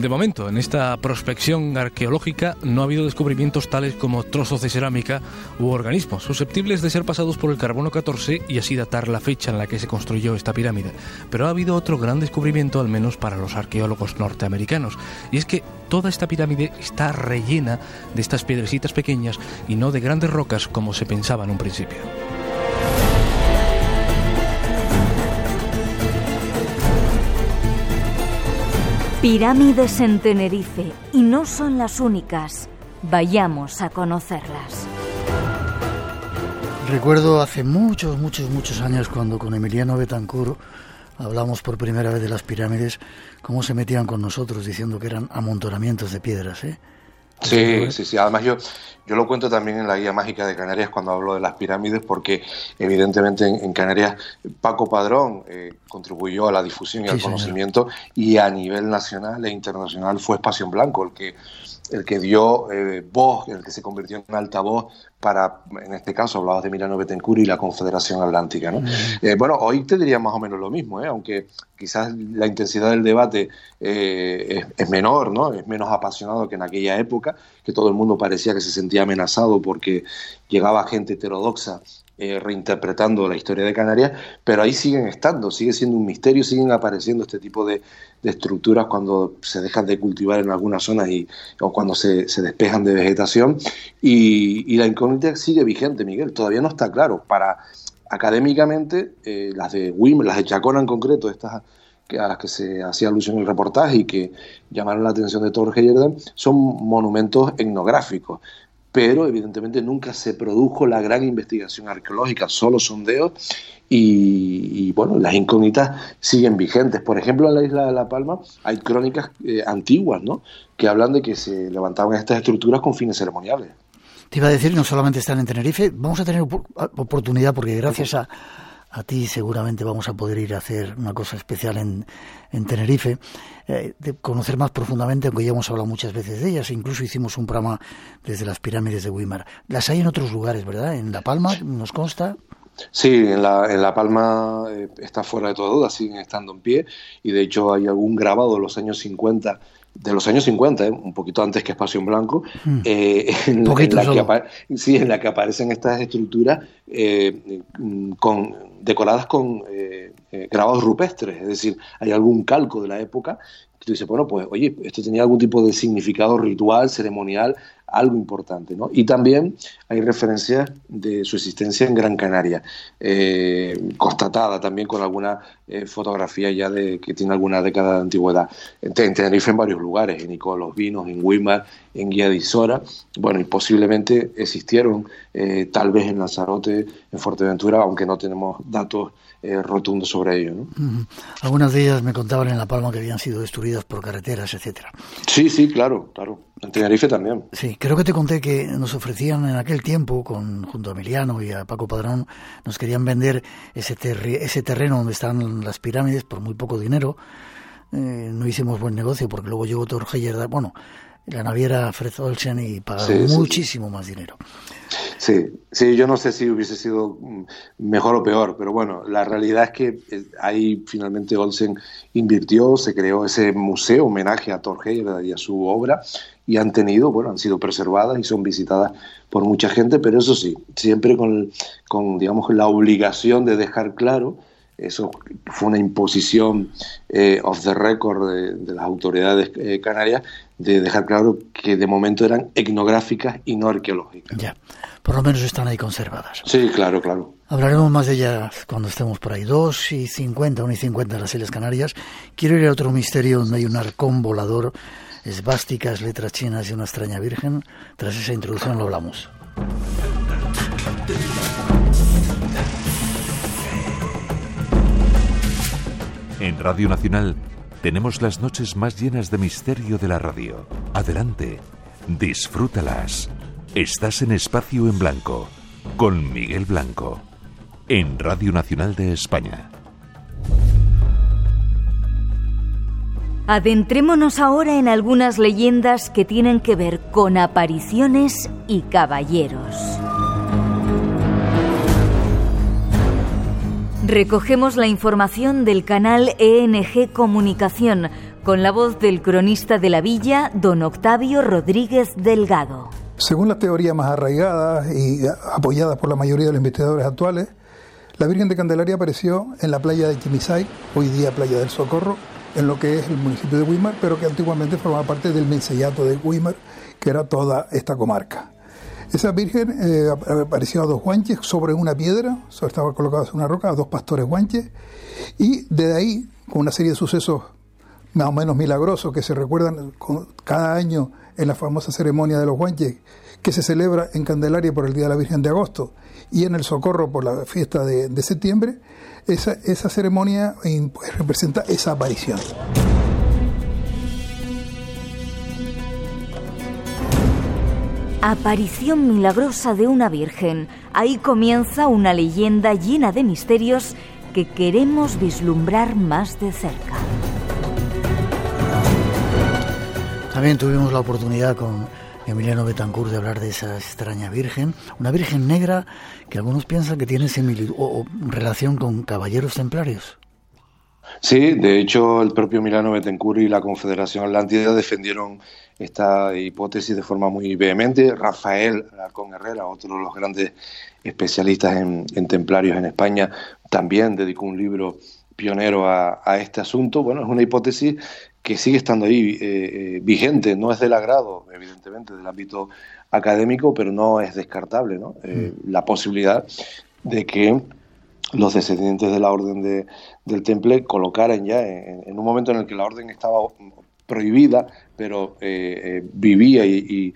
De momento, en esta prospección arqueológica no ha habido descubrimientos tales como trozos de cerámica u organismos susceptibles de ser pasados por el carbono 14 y así datar la fecha en la que se construyó esta pirámide. Pero ha habido otro gran descubrimiento, al menos para los arqueólogos norteamericanos, y es que toda esta pirámide está rellena de estas piedrecitas pequeñas y no de grandes rocas como se pensaba en un principio. Pirámides en Tenerife y no son las únicas. Vayamos a conocerlas. Recuerdo hace muchos, muchos, muchos años cuando con Emiliano Betancur hablamos por primera vez de las pirámides, cómo se metían con nosotros diciendo que eran amontonamientos de piedras, ¿eh? Sí, sí, sí. Además yo, yo lo cuento también en la guía mágica de Canarias cuando hablo de las pirámides, porque evidentemente en, Canarias Paco Padrón eh, contribuyó a la difusión y al conocimiento y a nivel nacional e internacional fue Espacio en Blanco el que el que dio eh, voz, el que se convirtió en altavoz para, en este caso, hablabas de Milano Betancourt y la Confederación Atlántica. ¿no? Eh, bueno, hoy te diría más o menos lo mismo, ¿eh? aunque quizás la intensidad del debate es, es, menor, ¿no? es menos apasionado que en aquella época, que todo el mundo parecía que se sentía amenazado porque llegaba gente heterodoxa eh, reinterpretando la historia de Canarias, pero ahí siguen estando, sigue siendo un misterio, siguen apareciendo este tipo de, estructuras cuando se dejan de cultivar en algunas zonas y, o cuando se, despejan de vegetación. Y, la incógnita sigue vigente, Miguel, todavía no está claro. Para académicamente, eh, las de Wim, las de Chacona en concreto, estas a las que se hacía alusión en el reportaje y que llamaron la atención de Torres Yerden, son monumentos etnográficos pero evidentemente nunca se produjo la gran investigación arqueológica, solo sondeos y, bueno, las incógnitas siguen vigentes. Por ejemplo, en la isla de La Palma hay crónicas eh, antiguas, ¿no? Que hablan de que se levantaban estas estructuras con fines ceremoniales. Te iba a decir, no solamente están en Tenerife, vamos a tener oportunidad porque gracias a a ti seguramente vamos a poder ir a hacer una cosa especial en, en Tenerife, eh, de conocer más profundamente, aunque ya hemos hablado muchas veces de ellas, incluso hicimos un programa desde las pirámides de Weimar. Las hay en otros lugares, ¿verdad? En La Palma, nos consta. Sí, en La, en la Palma eh, está fuera de toda duda, siguen estando en pie y de hecho hay algún grabado de los años 50 de los años 50, ¿eh? un poquito antes que Espacio en Blanco, hmm. eh, en, la que sí, en la que aparecen estas estructuras eh, con, decoradas con grabados rupestres, es decir, hay algún calco de la época que tú dices, bueno, pues oye, esto tenía algún tipo de significado ritual, ceremonial, algo importante. ¿no? Y también hay referencias de su existencia en Gran Canaria, eh, constatada también con alguna eh, fotografía ya de que tiene alguna década de antigüedad. En, Tenerife en varios lugares, en Nicola Los Vinos, en Weimar, en Guía de Isora, bueno, y posiblemente existieron eh, tal vez en Lanzarote, en Fuerteventura, aunque no tenemos datos rotundos sobre ello. ¿no? Algunas de ellas me contaban en La Palma que habían sido destruidas por carreteras, etcétera. Sí, sí, claro, claro. En Tenerife también. Sí, creo que te conté que nos ofrecían en aquel tiempo, con, junto a Emiliano y a Paco Padrón, nos querían vender ese, ese terreno donde están las pirámides por muy poco dinero. Eh, no hicimos buen negocio porque luego llegó Torgeyer, bueno, la naviera Fred Olsen y pagaron muchísimo más dinero. Sí, sí, yo no sé si hubiese sido mm, mejor o peor, pero bueno, la realidad es que eh, ahí finalmente Olsen invirtió, se creó ese museo homenaje a Thor y a su obra y han tenido, bueno, han sido preservadas y son visitadas por mucha gente, pero eso sí, siempre con, con digamos, la obligación de dejar claro eso fue una imposición eh, off the record de, las autoridades eh, canarias de dejar claro que de momento eran etnográficas y no arqueológicas. Ya, por lo menos están ahí conservadas. Sí, claro, claro. Hablaremos más de ellas cuando estemos por ahí. Dos y cincuenta, una y cincuenta en las Islas Canarias. Quiero ir a otro misterio donde hay un arcón volador, esvásticas, letras chinas y una extraña virgen. Tras esa introducción lo hablamos. En Radio Nacional tenemos las noches más llenas de misterio de la radio. Adelante, disfrútalas. Estás en Espacio en Blanco, con Miguel Blanco, en Radio Nacional de España. Adentrémonos ahora en algunas leyendas que tienen que ver con apariciones y caballeros. Recogemos la información del canal ENG Comunicación con la voz del cronista de la villa, don Octavio Rodríguez Delgado. Según la teoría más arraigada y apoyada por la mayoría de los investigadores actuales, la Virgen de Candelaria apareció en la playa de Chimisay, hoy día Playa del Socorro, en lo que es el municipio de Weimar, pero que antiguamente formaba parte del mensellato de Weimar, que era toda esta comarca. Esa virgen eh, apareció a dos guanches sobre una piedra, estaba colocada sobre una roca, a dos pastores guanches, y desde ahí, con una serie de sucesos más o menos milagrosos que se recuerdan cada año en la famosa ceremonia de los guanches, que se celebra en Candelaria por el Día de la Virgen de Agosto y en el Socorro por la fiesta de, septiembre, esa, esa ceremonia representa esa aparición. Aparición milagrosa de una Virgen. Ahí comienza una leyenda llena de misterios que queremos vislumbrar más de cerca. También tuvimos la oportunidad con Emiliano Betancourt de hablar de esa extraña Virgen, una Virgen negra que algunos piensan que tiene similitud o, relación con caballeros templarios. Sí, de hecho el propio Milano Betancourt y la Confederación Atlántida defendieron esta hipótesis de forma muy vehemente. Rafael Alarcón Herrera, otro de los grandes especialistas en, templarios en España, también dedicó un libro pionero a, este asunto. Bueno, es una hipótesis que sigue estando ahí eh, eh, vigente, no es del agrado, evidentemente, del ámbito académico, pero no es descartable ¿no? Eh, mm. la posibilidad de que los descendientes de la orden de, del Temple colocaran ya en, un momento en el que la orden estaba prohibida, pero eh, eh, vivía y,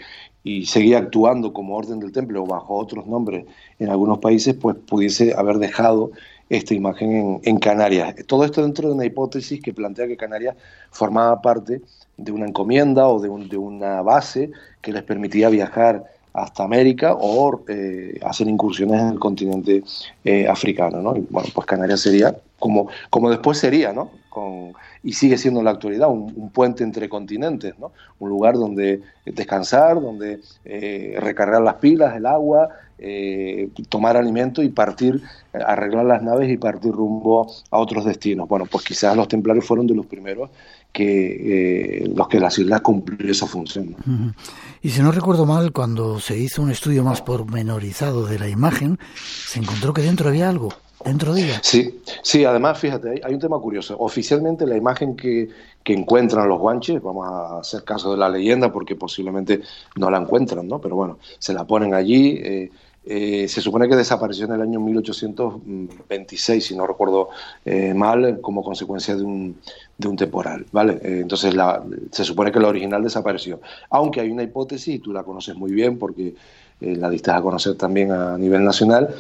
seguía actuando como orden del temple o bajo otros nombres en algunos países, pues pudiese haber dejado esta imagen en, Canarias. Todo esto dentro de una hipótesis que plantea que Canarias formaba parte de una encomienda o de, de una base que les permitía viajar hasta América o eh, hacer incursiones en el continente africano. ¿no? Y bueno, pues Canarias sería como, como después sería, ¿no? Con, y sigue siendo en la actualidad un, puente entre continentes, ¿no? un lugar donde descansar, donde eh, recargar las pilas, el agua, eh, tomar alimento y partir, arreglar las naves y partir rumbo a otros destinos. Bueno, pues quizás los templarios fueron de los primeros que eh, los que las islas cumplieron esa función. Y si no recuerdo mal, cuando se hizo un estudio más pormenorizado de la imagen, se encontró que dentro había algo dentro de ella. Sí, sí, además, fíjate, hay, un tema curioso. Oficialmente la imagen que, que, encuentran los guanches, vamos a hacer caso de la leyenda porque posiblemente no la encuentran, ¿no? Pero bueno, se la ponen allí. Eh, eh, se supone que desapareció en el año 1826, si no recuerdo eh, mal, como consecuencia de un, de un temporal, ¿vale? entonces la, se supone que la original desapareció. Aunque hay una hipótesis, y tú la conoces muy bien porque la diste a conocer también a nivel nacional,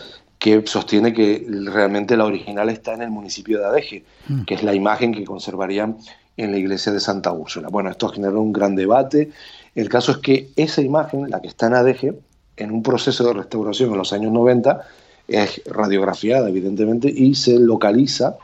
que sostiene que realmente la original está en el municipio de Adeje, mm. que es la imagen que conservarían en la iglesia de Santa Úrsula. Bueno, esto generó un gran debate. El caso es que esa imagen, la que está en Adeje, en un proceso de restauración en los años 90, es radiografiada, evidentemente, y se localiza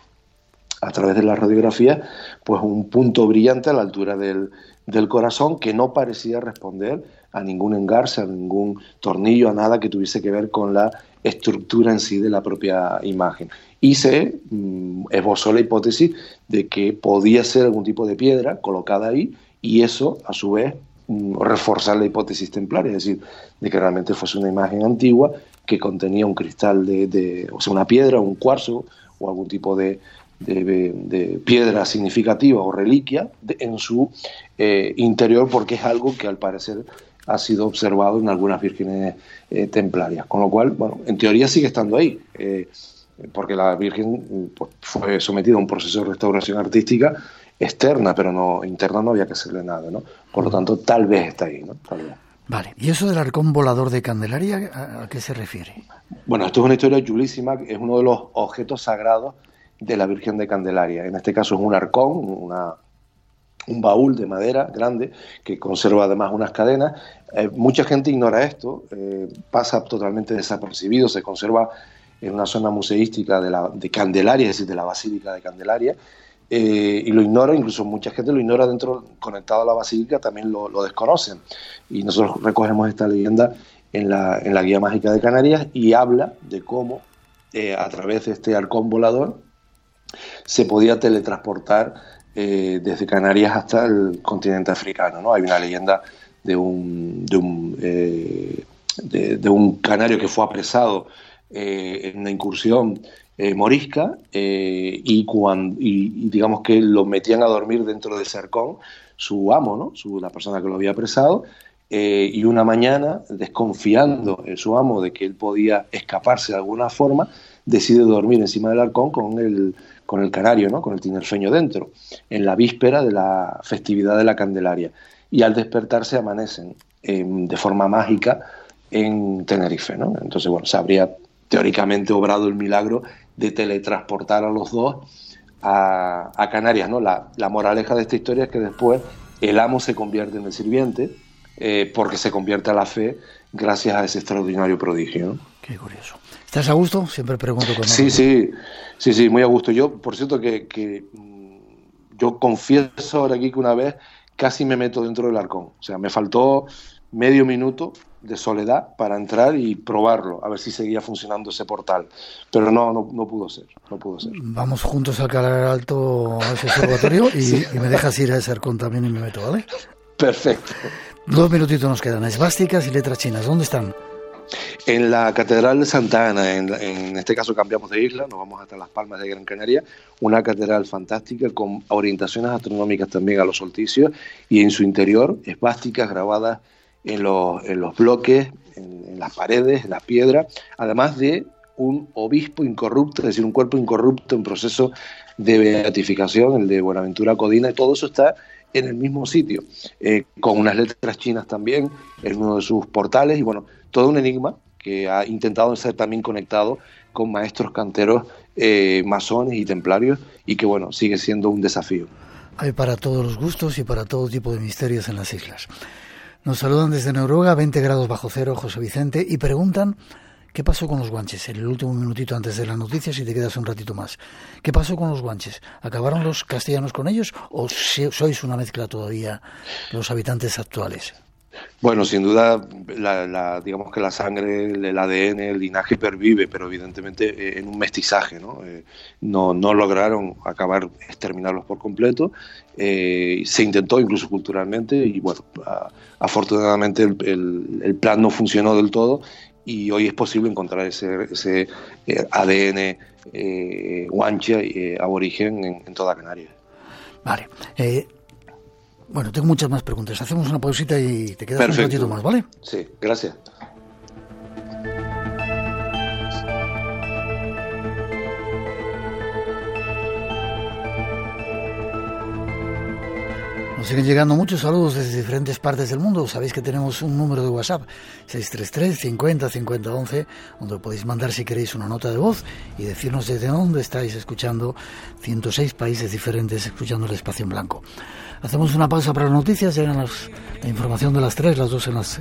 a través de la radiografía, pues un punto brillante a la altura del, del corazón que no parecía responder a ningún engarce, a ningún tornillo, a nada que tuviese que ver con la estructura en sí de la propia imagen. Y se mm, esbozó la hipótesis de que podía ser algún tipo de piedra colocada ahí y eso, a su vez, mm, reforzar la hipótesis templaria, es decir, de que realmente fuese una imagen antigua que contenía un cristal de, o sea, una piedra, un cuarzo o algún tipo de, piedra significativa o reliquia en su eh, interior, porque es algo que al parecer ha sido observado en algunas vírgenes eh, templarias. Con lo cual, bueno, en teoría sigue estando ahí, eh, porque la Virgen pues, fue sometida a un proceso de restauración artística externa, pero no interna no había que hacerle nada, ¿no? Por lo tanto, tal vez está ahí, ¿no? Vale, ¿y eso del arcón volador de Candelaria, a, qué se refiere? Bueno, esto es una historia chulísima, es uno de los objetos sagrados de la Virgen de Candelaria. En este caso es un arcón, una, un baúl de madera grande que conserva además unas cadenas. Eh, mucha gente ignora esto, eh, pasa totalmente desapercibido, se conserva en una zona museística de, la, de Candelaria, es decir, de la Basílica de Candelaria, eh, y lo ignora, incluso mucha gente lo ignora dentro, conectado a la Basílica, también lo, desconocen. Y nosotros recogemos esta leyenda en la, en la Guía Mágica de Canarias y habla de cómo a través de este halcón volador, se podía teletransportar eh, desde Canarias hasta el continente africano. ¿no? Hay una leyenda de un, de un, eh, de, un canario que fue apresado en una incursión morisca y, cuando, y, digamos que lo metían a dormir dentro de Cercón su amo, ¿no? Su, la persona que lo había apresado, y una mañana, desconfiando en su amo de que él podía escaparse de alguna forma, decide dormir encima del arcón con el, con el canario, ¿no? con el tinerfeño dentro, en la víspera de la festividad de la Candelaria. Y al despertarse amanecen em, de forma mágica en Tenerife. ¿no? Entonces, bueno, se habría teóricamente obrado el milagro de teletransportar a los dos a, Canarias. ¿no? La, moraleja de esta historia es que después el amo se convierte en el sirviente eh, porque se convierte a la fe gracias a ese extraordinario prodigio. Qué curioso. ¿Estás a gusto? Siempre pregunto con Sí, sí, sí, sí, muy a gusto. Yo, por cierto, que, mm, yo confieso ahora aquí que una vez casi me meto dentro del arcón. O sea, me faltó medio minuto de soledad para entrar y probarlo, a ver si seguía funcionando ese portal. Pero no, no, pudo ser, no pudo ser. Vamos juntos al Calar Alto, a ese observatorio, y, me dejas ir a ese arcón también y me meto, ¿vale? Perfecto. Dos minutitos nos quedan. Esvásticas y letras chinas, ¿dónde están? En la Catedral de Santa Ana, en, este caso cambiamos de isla, nos vamos hasta Las Palmas de Gran Canaria, una catedral fantástica con orientaciones astronómicas también a los solsticios y en su interior esvásticas grabadas en los, en los bloques, en, las paredes, en las piedras, además de un obispo incorrupto, es decir, un cuerpo incorrupto en proceso de beatificación, el de Buenaventura Codina, y todo eso está en el mismo sitio, eh, con unas letras chinas también en uno de sus portales, y bueno, todo un enigma que ha intentado ser también conectado con maestros canteros eh, masones y templarios y que bueno, sigue siendo un desafío. Hay para todos los gustos y para todo tipo de misterios en las islas. Nos saludan desde Noruega, 20 grados bajo cero, José Vicente, y preguntan qué pasó con los guanches. En el último minutito antes de las noticias, y te quedas un ratito más. ¿Qué pasó con los guanches? ¿Acabaron los castellanos con ellos o sois una mezcla todavía los habitantes actuales? Bueno, sin duda, la, digamos que la sangre, el ADN, el linaje pervive, pero evidentemente eh, en un mestizaje, ¿no? Eh, no, no lograron acabar, exterminarlos por completo. Eh, se intentó incluso culturalmente y bueno, afortunadamente el, el, plan no funcionó del todo y hoy es posible encontrar ese, ese ADN guancha aborigen en, en, toda Canarias. Vale. Bueno, tengo muchas más preguntas. Hacemos una pausita y te quedas un ratito más, ¿vale? Sí, gracias. Nos siguen llegando muchos saludos desde diferentes partes del mundo. Sabéis que tenemos un número de WhatsApp, 633 50 50 11, donde podéis mandar si queréis una nota de voz y decirnos desde dónde estáis escuchando 106 países diferentes escuchando el espacio en blanco. Hacemos una pausa para las noticias, llegan la información de las tres, las dos en las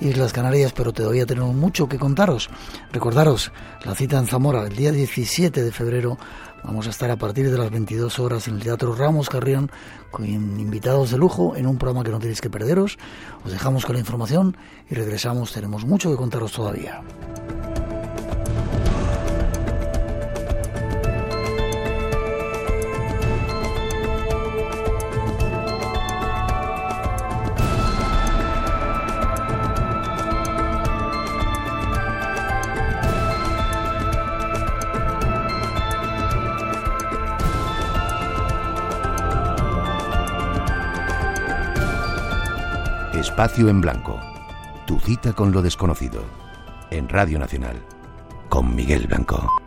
Islas Canarias, pero todavía tenemos mucho que contaros. Recordaros la cita en Zamora el día 17 de febrero Vamos a estar a partir de las 22 horas en el Teatro Ramos Carrión con invitados de lujo en un programa que no tenéis que perderos. Os dejamos con la información y regresamos. Tenemos mucho que contaros todavía. Espacio en Blanco. Tu cita con lo desconocido. En Radio Nacional. Con Miguel Blanco.